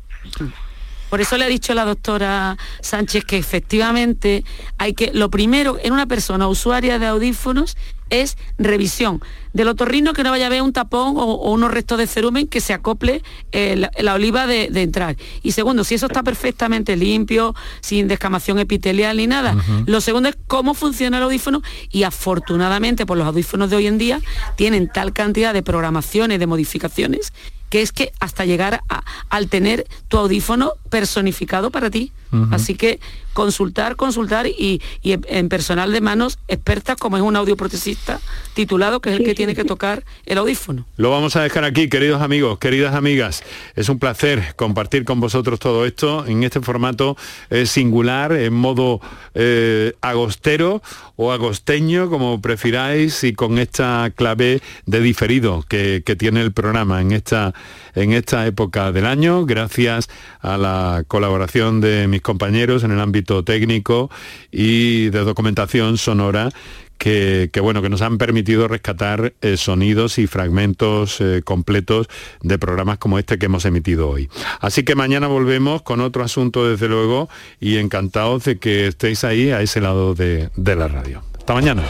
Por eso le ha dicho la doctora Sánchez que efectivamente hay que, lo primero en una persona usuaria de audífonos es revisión del otorrino que no vaya a ver un tapón o, unos restos de cerumen que se acople eh, la, oliva de, entrar. Y segundo, si eso está perfectamente limpio, sin descamación epitelial ni nada. Lo segundo es cómo funciona el audífono y afortunadamente por los audífonos de hoy en día tienen tal cantidad de programaciones, de modificaciones que es que hasta llegar a, al tener tu audífono personificado para ti. Así que consultar, consultar y, en personal de manos expertas como es un audioprotesista titulado que es el que tiene que tocar el audífono. Lo vamos a dejar aquí, queridos amigos, queridas amigas. Es un placer compartir con vosotros todo esto en este formato eh, singular, en modo eh, agostero o agosteño, como prefiráis, y con esta clave de diferido que, que tiene el programa en esta en esta época del año, gracias a la colaboración de mis compañeros en el ámbito técnico y de documentación sonora que, bueno, que nos han permitido rescatar eh, sonidos y fragmentos eh, completos de programas como este que hemos emitido hoy. Así que mañana volvemos con otro asunto, desde luego, y encantados de que estéis ahí a ese lado de, de la radio. Hasta mañana.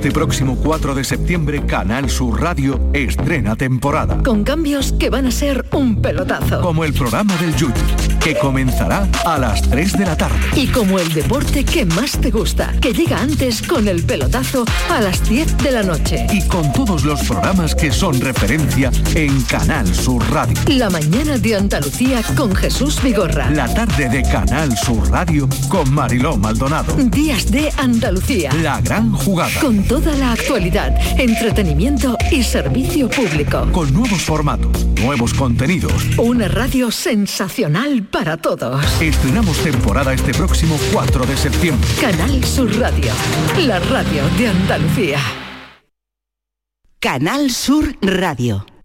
Este próximo 4 de septiembre, Canal Sur Radio estrena temporada. Con cambios que van a ser un pelotazo. Como el programa del Yuyu, que comenzará a las 3 de la tarde. Y como el deporte que más te gusta, que llega antes con el pelotazo a las 10 de la noche. Y con todos los programas que son referencia en Canal Sur Radio. La mañana de Andalucía con Jesús Vigorra. La tarde de Canal Sur Radio con Mariló Maldonado. Días de Andalucía. La gran jugada. Con toda la actualidad, entretenimiento y servicio público. Con nuevos formatos, nuevos contenidos. Una radio sensacional para todos. Estrenamos temporada este próximo 4 de septiembre. Canal Sur Radio. La radio de Andalucía. Canal Sur Radio.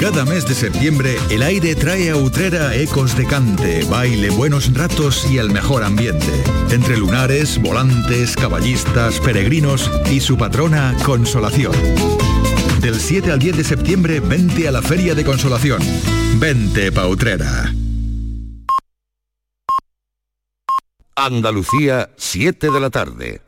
Cada mes de septiembre, el aire trae a Utrera ecos de cante, baile, buenos ratos y el mejor ambiente. Entre lunares, volantes, caballistas, peregrinos y su patrona, Consolación. Del 7 al 10 de septiembre, vente a la Feria de Consolación. Vente pa Utrera. Andalucía, 7 de la tarde.